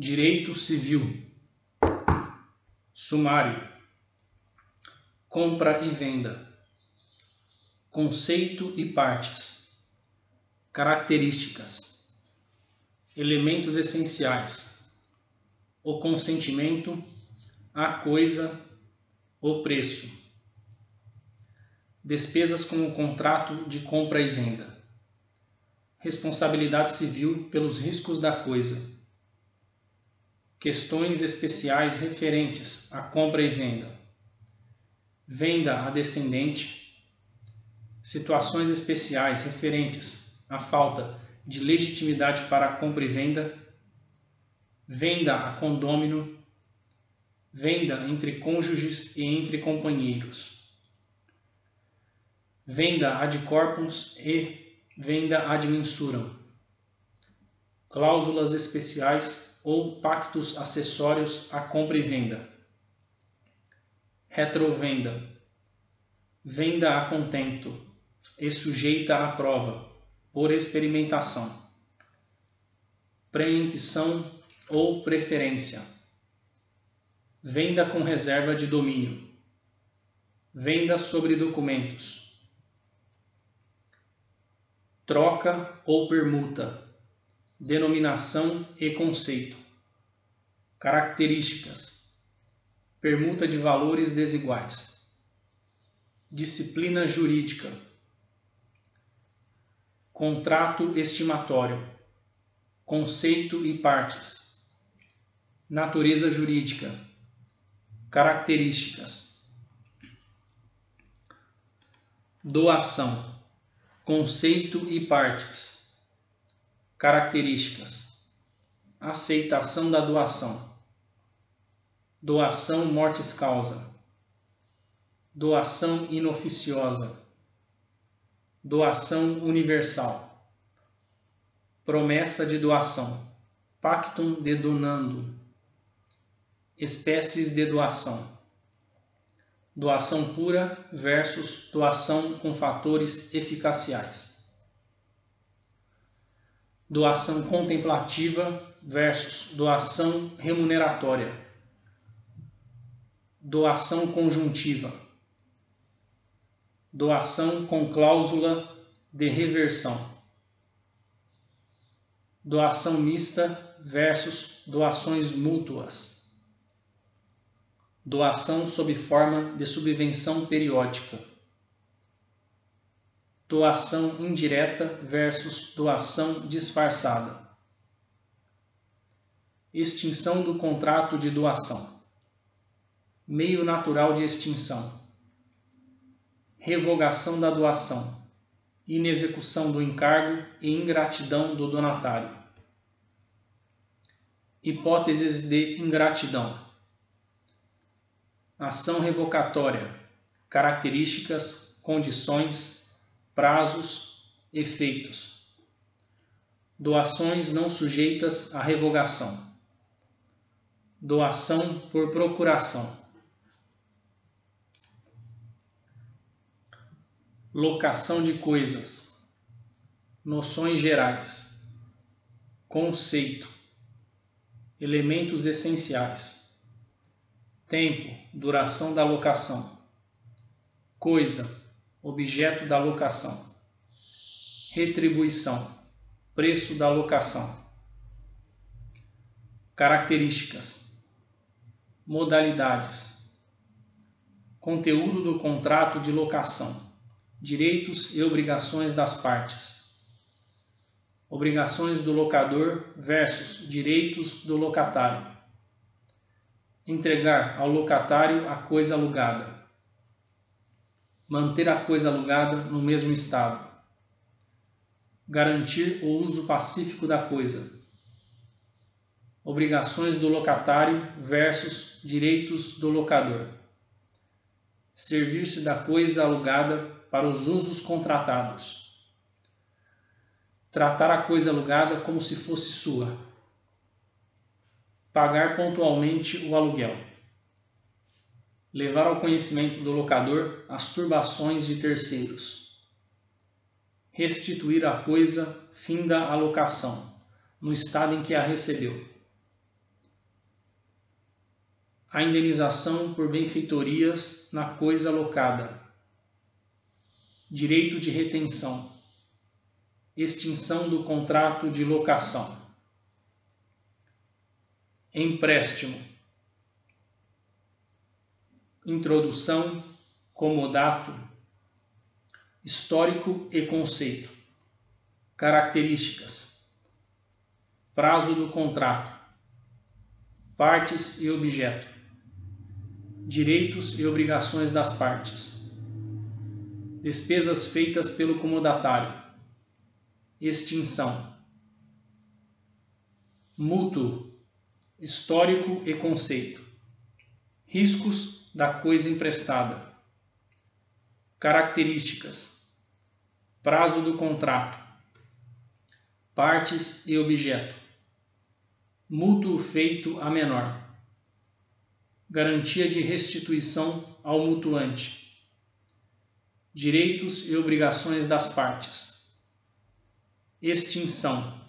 Direito Civil. Sumário. Compra e venda. Conceito e partes. Características. Elementos essenciais. O consentimento, a coisa, o preço. Despesas com o contrato de compra e venda. Responsabilidade civil pelos riscos da coisa questões especiais referentes à compra e venda, venda a descendente, situações especiais referentes à falta de legitimidade para a compra e venda, venda a condômino, venda entre cônjuges e entre companheiros, venda ad corpus e venda ad mensuram, cláusulas especiais ou pactos acessórios à compra e venda. Retrovenda. Venda a contento e sujeita à prova, por experimentação. Preempção ou preferência. Venda com reserva de domínio. Venda sobre documentos. Troca ou permuta denominação e conceito. Características: permuta de valores desiguais. Disciplina jurídica. Contrato estimatório. Conceito e partes. Natureza jurídica. Características. Doação. Conceito e partes Características: aceitação da doação, doação mortis causa, doação inoficiosa, doação universal, promessa de doação, pactum de donando, espécies de doação, doação pura versus doação com fatores eficaciais. Doação contemplativa versus doação remuneratória, doação conjuntiva, doação com cláusula de reversão, doação mista versus doações mútuas, doação sob forma de subvenção periódica doação indireta versus doação disfarçada. Extinção do contrato de doação. Meio natural de extinção. Revogação da doação. Inexecução do encargo e ingratidão do donatário. Hipóteses de ingratidão. Ação revocatória. Características, condições, prazos, efeitos. Doações não sujeitas à revogação. Doação por procuração. Locação de coisas. Noções gerais. Conceito. Elementos essenciais. Tempo, duração da locação. Coisa, objeto da locação. Retribuição, preço da locação. Características, modalidades, conteúdo do contrato de locação, direitos e obrigações das partes. Obrigações do locador versus direitos do locatário. Entregar ao locatário a coisa alugada. Manter a coisa alugada no mesmo estado, garantir o uso pacífico da coisa, obrigações do locatário versus direitos do locador, servir-se da coisa alugada para os usos contratados, tratar a coisa alugada como se fosse sua, pagar pontualmente o aluguel. Levar ao conhecimento do locador as turbações de terceiros, restituir a coisa finda a locação, no estado em que a recebeu, a indenização por benfeitorias na coisa locada, direito de retenção, extinção do contrato de locação, empréstimo, introdução, comodato, histórico e conceito, características, prazo do contrato, partes e objeto, direitos e obrigações das partes, despesas feitas pelo comodatário, extinção, mútuo, histórico e conceito, riscos da coisa emprestada, características, prazo do contrato, partes e objeto, mútuo feito a menor, garantia de restituição ao mutuante, direitos e obrigações das partes, extinção